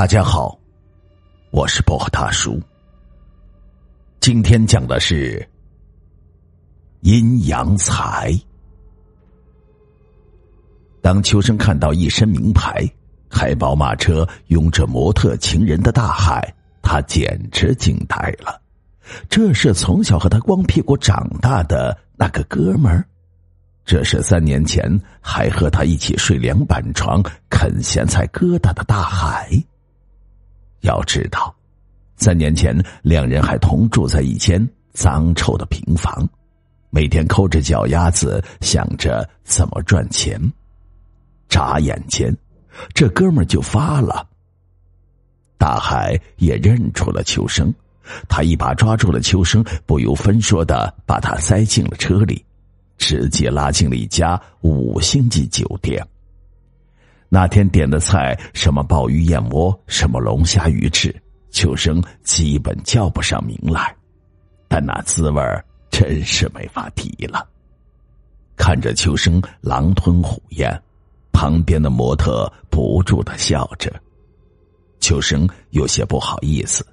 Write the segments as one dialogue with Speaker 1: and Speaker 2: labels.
Speaker 1: 大家好，我是薄荷大叔。今天讲的是阴阳财。当秋生看到一身名牌、开宝马车、拥着模特情人的大海，他简直惊呆了。这是从小和他光屁股长大的那个哥们儿，这是三年前还和他一起睡凉板床、啃咸菜疙瘩的大海。要知道，三年前两人还同住在一间脏臭的平房，每天抠着脚丫子想着怎么赚钱。眨眼间，这哥们就发了。大海也认出了秋生，他一把抓住了秋生，不由分说的把他塞进了车里，直接拉进了一家五星级酒店。那天点的菜，什么鲍鱼燕窝，什么龙虾鱼翅，秋生基本叫不上名来，但那滋味真是没法提了。看着秋生狼吞虎咽，旁边的模特不住的笑着，秋生有些不好意思，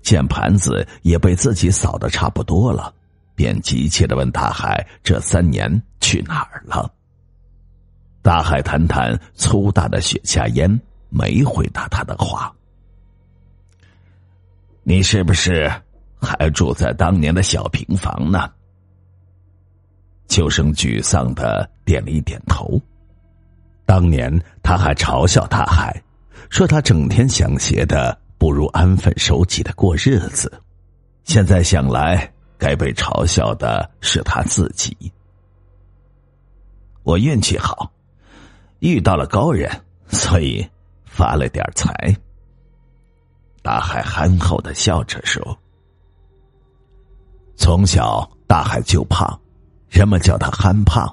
Speaker 1: 见盘子也被自己扫的差不多了，便急切的问大海：“这三年去哪儿了？”大海谈谈粗大的雪茄烟，没回答他的话。你是不是还住在当年的小平房呢？秋生沮丧的点了一点头。当年他还嘲笑大海，说他整天想些的不如安分守己的过日子。现在想来，该被嘲笑的是他自己。我运气好。遇到了高人，所以发了点财。大海憨厚的笑着说：“从小大海就胖，人们叫他憨胖。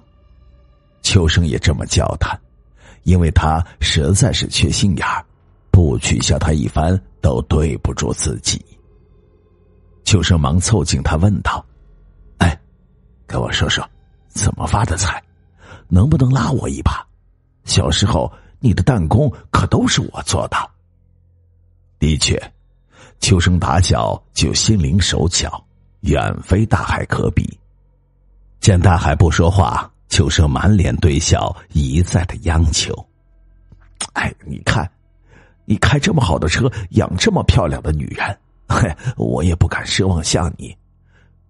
Speaker 1: 秋生也这么叫他，因为他实在是缺心眼儿，不取笑他一番都对不住自己。”秋生忙凑近他问道：“哎，跟我说说，怎么发的财？能不能拉我一把？”小时候，你的弹弓可都是我做的。的确，秋生打小就心灵手巧，远非大海可比。见大海不说话，秋生满脸堆笑，一再的央求：“哎，你看，你开这么好的车，养这么漂亮的女人，嘿，我也不敢奢望像你。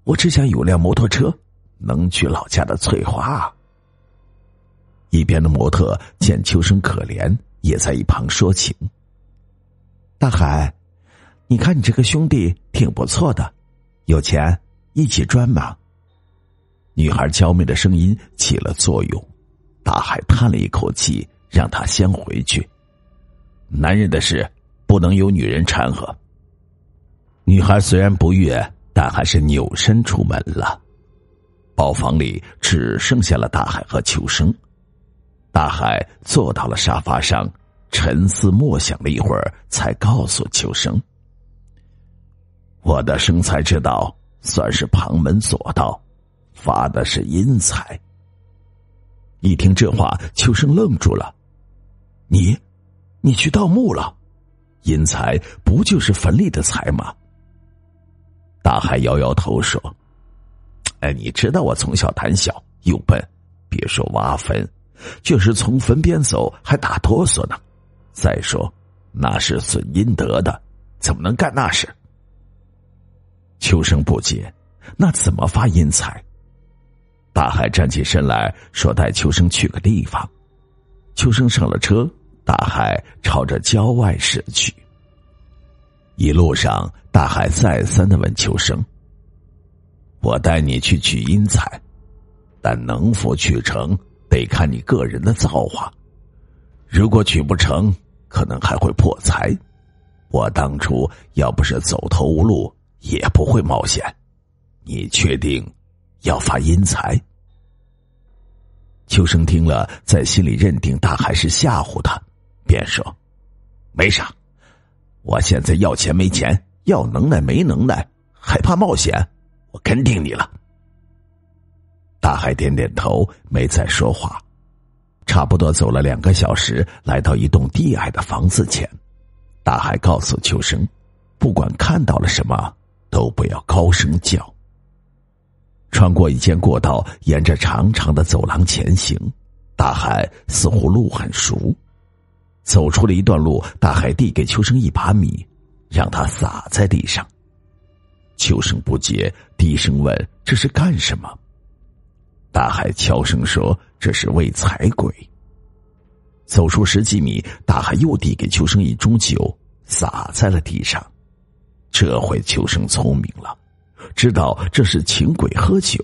Speaker 1: 我只想有辆摩托车，能娶老家的翠花。”一边的模特见秋生可怜，也在一旁说情：“大海，你看你这个兄弟挺不错的，有钱一起赚嘛。”女孩娇媚的声音起了作用，大海叹了一口气，让他先回去。男人的事不能由女人掺和。女孩虽然不悦，但还是扭身出门了。包房里只剩下了大海和秋生。大海坐到了沙发上，沉思默想了一会儿，才告诉秋生：“我的生财之道算是旁门左道，发的是阴财。”一听这话，秋生愣住了：“你，你去盗墓了？阴财不就是坟里的财吗？”大海摇摇头说：“哎，你知道我从小胆小又笨，别说挖坟。”就是从坟边走还打哆嗦呢，再说那是损阴德的，怎么能干那事？秋生不解，那怎么发阴财？大海站起身来说：“带秋生去个地方。”秋生上了车，大海朝着郊外驶去。一路上，大海再三的问秋生：“我带你去取阴财，但能否取成？”得看你个人的造化，如果取不成，可能还会破财。我当初要不是走投无路，也不会冒险。你确定要发阴财？秋生听了，在心里认定大海是吓唬他，便说：“没啥，我现在要钱没钱，要能耐没能耐，还怕冒险？我跟定你了。”大海点点头，没再说话。差不多走了两个小时，来到一栋低矮的房子前，大海告诉秋生，不管看到了什么，都不要高声叫。穿过一间过道，沿着长长的走廊前行。大海似乎路很熟，走出了一段路，大海递给秋生一把米，让他撒在地上。秋生不解，低声问：“这是干什么？”大海悄声说：“这是喂财鬼。”走出十几米，大海又递给秋生一盅酒，洒在了地上。这回秋生聪明了。知道这是请鬼喝酒。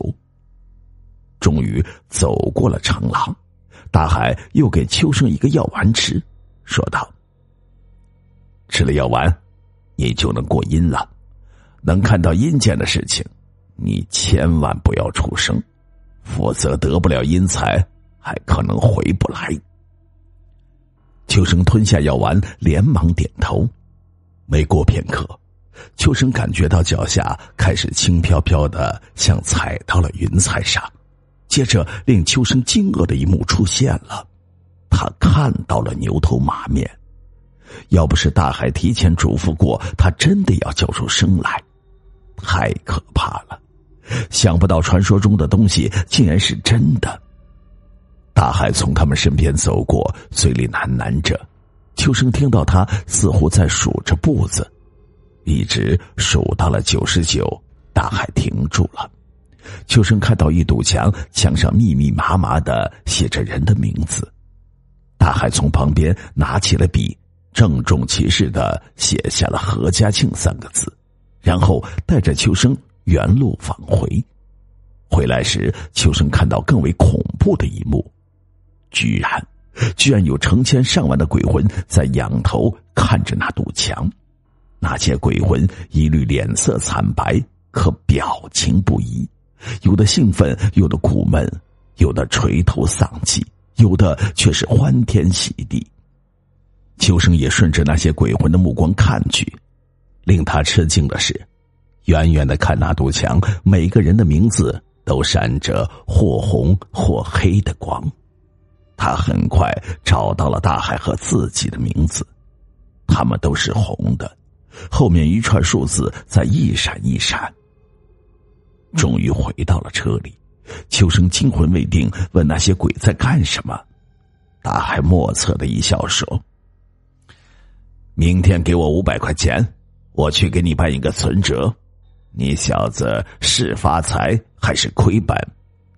Speaker 1: 终于走过了长廊，大海又给秋生一个药丸吃，说道：“吃了药丸，你就能过阴了，能看到阴间的事情。你千万不要出声，否则得不了阴财，还可能回不来。”秋生吞下药丸，连忙点头。没过片刻。秋生感觉到脚下开始轻飘飘的，像踩到了云彩上。接着，令秋生惊愕的一幕出现了，他看到了牛头马面。要不是大海提前嘱咐过，他真的要叫出声来。太可怕了！想不到传说中的东西竟然是真的。大海从他们身边走过，嘴里喃喃着。秋生听到他似乎在数着步子。一直数到了九十九，大海停住了。秋生看到一堵墙，墙上密密麻麻的写着人的名字。大海从旁边拿起了笔，郑重其事的写下了“何家庆”三个字，然后带着秋生原路返回。回来时，秋生看到更为恐怖的一幕，居然，居然有成千上万的鬼魂在仰头看着那堵墙。那些鬼魂一律脸色惨白，可表情不一，有的兴奋，有的苦闷，有的垂头丧气，有的却是欢天喜地。秋生也顺着那些鬼魂的目光看去，令他吃惊的是，远远的看那堵墙，每个人的名字都闪着或红或黑的光。他很快找到了大海和自己的名字，他们都是红的。后面一串数字在一闪一闪。终于回到了车里，秋生惊魂未定，问那些鬼在干什么。大海莫测的一笑说：“明天给我五百块钱，我去给你办一个存折。你小子是发财还是亏本，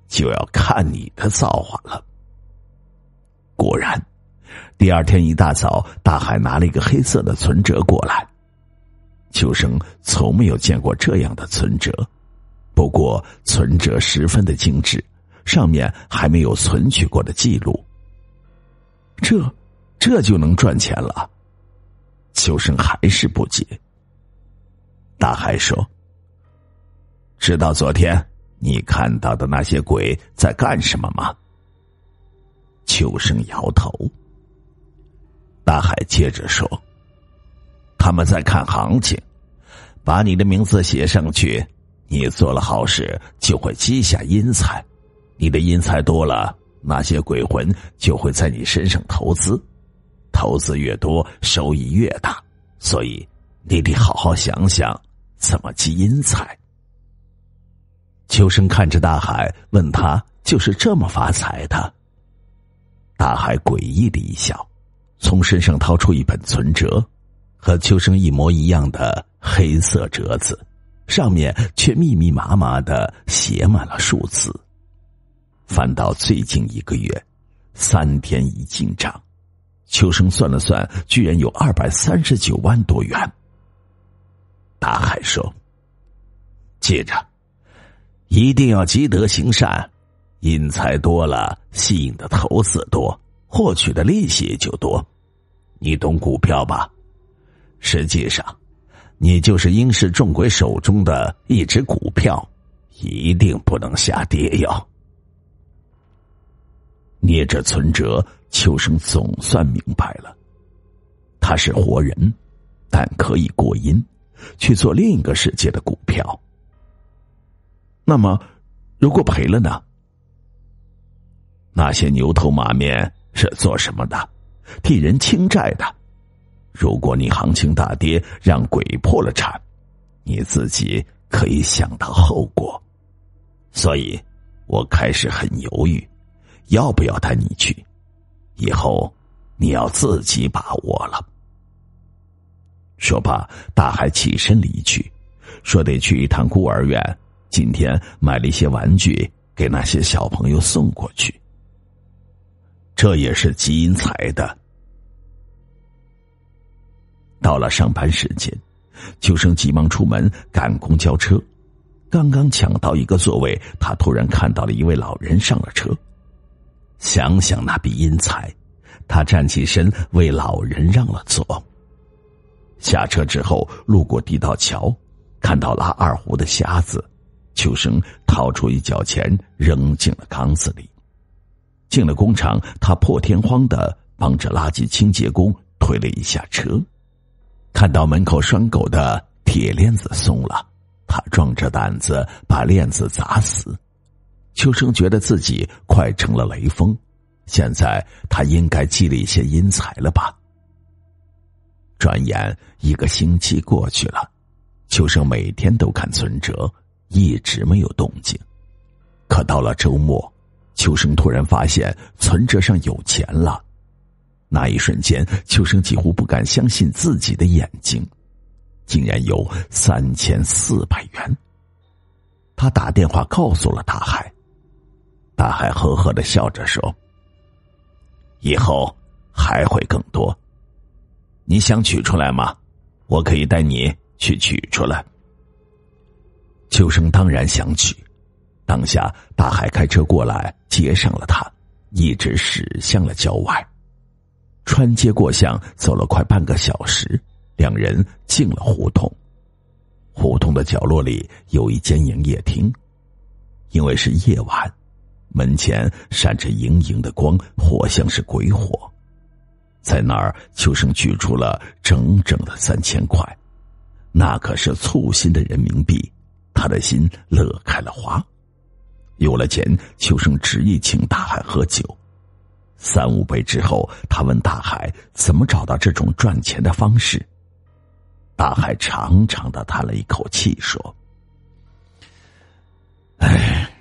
Speaker 1: 就要看你的造化了。”果然，第二天一大早，大海拿了一个黑色的存折过来。秋生从没有见过这样的存折，不过存折十分的精致，上面还没有存取过的记录。这，这就能赚钱了？秋生还是不解。大海说：“知道昨天你看到的那些鬼在干什么吗？”秋生摇头。大海接着说。他们在看行情，把你的名字写上去，你做了好事就会积下阴财，你的阴财多了，那些鬼魂就会在你身上投资，投资越多收益越大，所以你得好好想想怎么积阴财。秋生看着大海，问他就是这么发财的。大海诡异的一笑，从身上掏出一本存折。和秋生一模一样的黑色折子，上面却密密麻麻的写满了数字。翻到最近一个月，三天一进账，秋生算了算，居然有二百三十九万多元。大海说：“接着，一定要积德行善，阴财多了，吸引的投资多，获取的利息就多。你懂股票吧？”实际上，你就是阴世众鬼手中的一只股票，一定不能下跌哟。捏着存折，秋生总算明白了，他是活人，但可以过阴，去做另一个世界的股票。那么，如果赔了呢？那些牛头马面是做什么的？替人清债的。如果你行情大跌，让鬼破了产，你自己可以想到后果。所以，我开始很犹豫，要不要带你去。以后，你要自己把握了。说罢，大海起身离去，说得去一趟孤儿院，今天买了一些玩具给那些小朋友送过去。这也是积阴财的。到了上班时间，秋生急忙出门赶公交车，刚刚抢到一个座位，他突然看到了一位老人上了车。想想那笔阴财，他站起身为老人让了座。下车之后，路过地道桥，看到拉二胡的瞎子，秋生掏出一角钱扔进了缸子里。进了工厂，他破天荒的帮着垃圾清洁工推了一下车。看到门口拴狗的铁链子松了，他壮着胆子把链子砸死。秋生觉得自己快成了雷锋，现在他应该积了一些阴财了吧？转眼一个星期过去了，秋生每天都看存折，一直没有动静。可到了周末，秋生突然发现存折上有钱了。那一瞬间，秋生几乎不敢相信自己的眼睛，竟然有三千四百元。他打电话告诉了大海，大海呵呵的笑着说：“以后还会更多。你想取出来吗？我可以带你去取出来。”秋生当然想取，当下大海开车过来接上了他，一直驶向了郊外。穿街过巷，走了快半个小时，两人进了胡同。胡同的角落里有一间营业厅，因为是夜晚，门前闪着莹莹的光，活像是鬼火。在那儿，秋生取出了整整的三千块，那可是簇新的人民币，他的心乐开了花。有了钱，秋生执意请大海喝酒。三五杯之后，他问大海怎么找到这种赚钱的方式。大海长长的叹了一口气，说：“哎，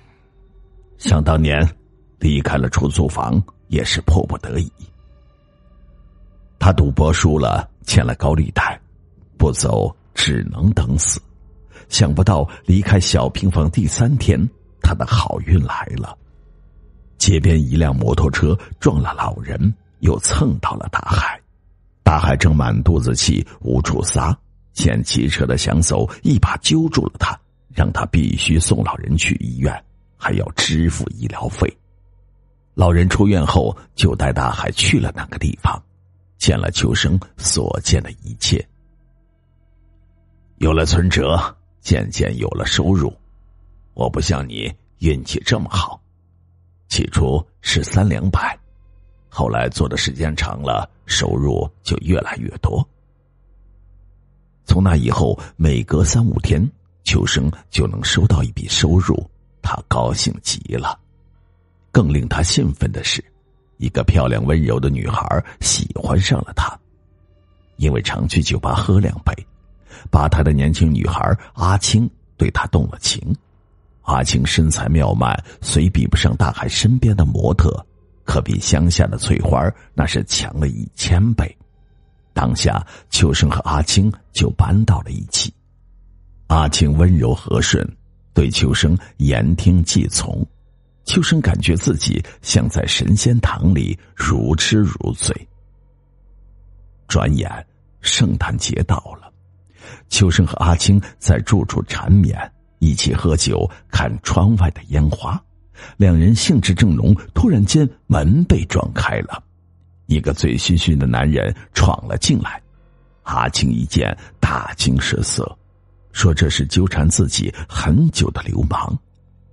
Speaker 1: 想当年离开了出租房也是迫不得已。他赌博输了，欠了高利贷，不走只能等死。想不到离开小平房第三天，他的好运来了。”街边一辆摩托车撞了老人，又蹭到了大海。大海正满肚子气无处撒，见骑车的想走，一把揪住了他，让他必须送老人去医院，还要支付医疗费。老人出院后，就带大海去了那个地方，见了秋生所见的一切。有了存折，渐渐有了收入。我不像你运气这么好。起初是三两百，后来做的时间长了，收入就越来越多。从那以后，每隔三五天，秋生就能收到一笔收入，他高兴极了。更令他兴奋的是，一个漂亮温柔的女孩喜欢上了他，因为常去酒吧喝两杯，八台的年轻女孩阿青对他动了情。阿青身材妙曼，虽比不上大海身边的模特，可比乡下的翠花那是强了一千倍。当下，秋生和阿青就搬到了一起。阿青温柔和顺，对秋生言听计从，秋生感觉自己像在神仙堂里如痴如醉。转眼，圣诞节到了，秋生和阿青在住处缠绵。一起喝酒，看窗外的烟花，两人兴致正浓，突然间门被撞开了，一个醉醺醺的男人闯了进来。阿青一见，大惊失色，说这是纠缠自己很久的流氓，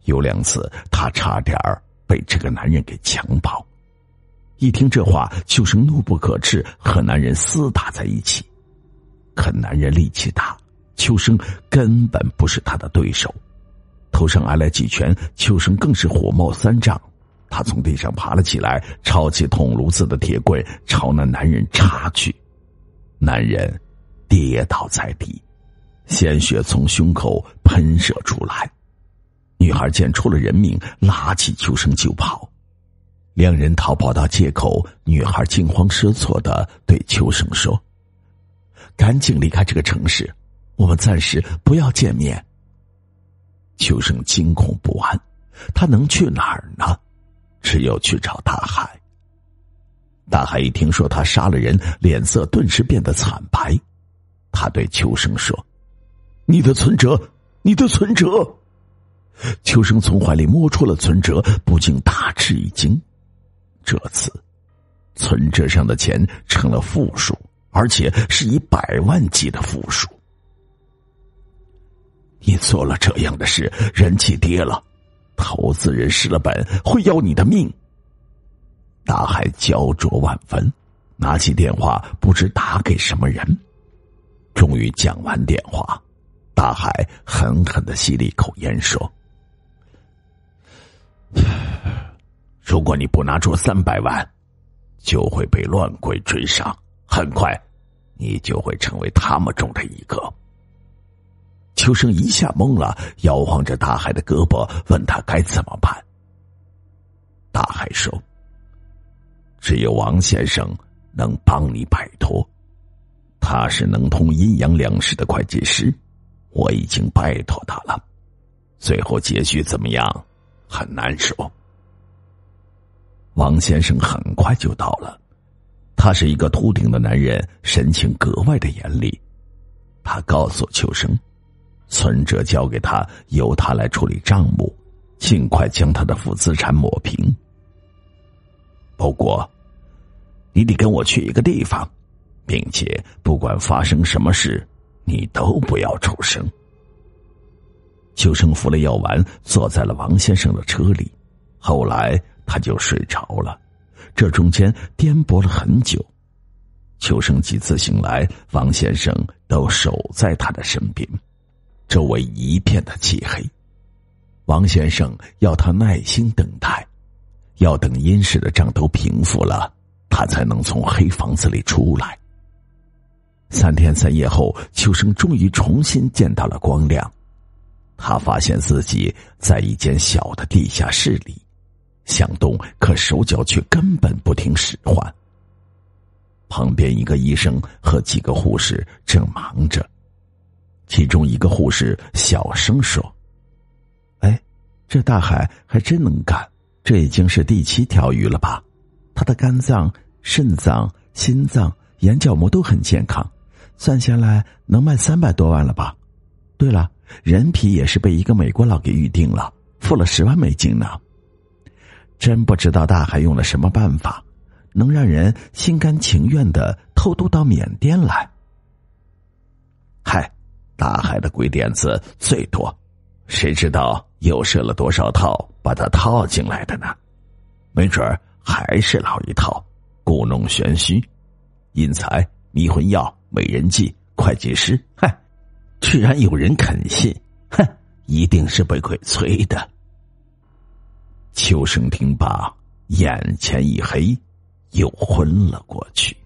Speaker 1: 有两次他差点儿被这个男人给强暴。一听这话，秋生怒不可遏，和男人厮打在一起，可男人力气大。秋生根本不是他的对手，头上挨了几拳，秋生更是火冒三丈。他从地上爬了起来，抄起捅炉子的铁棍，朝那男人插去。男人跌倒在地，鲜血从胸口喷射出来。女孩见出了人命，拉起秋生就跑。两人逃跑到街口，女孩惊慌失措的对秋生说：“赶紧离开这个城市，我们暂时不要见面。”秋生惊恐不安，他能去哪儿呢？只有去找大海。大海一听说他杀了人，脸色顿时变得惨白。他对秋生说：“你的存折，你的存折。”秋生从怀里摸出了存折，不禁大吃一惊。这次，存折上的钱成了负数，而且是以百万计的负数。你做了这样的事，人气跌了，投资人失了本，会要你的命。大海焦灼万分，拿起电话，不知打给什么人。终于讲完电话，大海狠狠的吸了一口烟，说：“如果你不拿出三百万，就会被乱鬼追上，很快，你就会成为他们中的一个。”秋生一下懵了，摇晃着大海的胳膊，问他该怎么办。大海说。只有王先生能帮你摆脱，他是能通阴阳两事的会计师，我已经拜托他了。最后结局怎么样，很难说。王先生很快就到了，他是一个秃顶的男人，神情格外的严厉。他告诉秋生，存折交给他，由他来处理账目，尽快将他的负资产抹平。不过，你得跟我去一个地方，并且不管发生什么事，你都不要出声。秋生服了药丸，坐在了王先生的车里，后来他就睡着了。这中间颠簸了很久。秋生几次醒来，王先生都守在他的身边，周围一片的漆黑。王先生要他耐心等待。要等阴湿的账都平复了，他才能从黑房子里出来。三天三夜后，秋生终于重新见到了光亮。他发现自己在一间小的地下室里，想动，可手脚却根本不听使唤。旁边一个医生和几个护士正忙着，其中一个护士小声说：“哎，这大海还真能干。”这已经是第七条鱼了吧？他的肝脏、肾脏、心脏、眼角膜都很健康，算下来能卖三百多万了吧？对了，人皮也是被一个美国佬给预定了，付了十万美金呢。真不知道大海用了什么办法，能让人心甘情愿的偷渡到缅甸来。嗨，大海的鬼点子最多，谁知道又设了多少套？把他套进来的呢，没准儿还是老一套，故弄玄虚，阴财、迷魂药、美人计、会计师，嗨，居然有人肯信，哼，一定是被鬼催的。秋生听罢，眼前一黑，又昏了过去。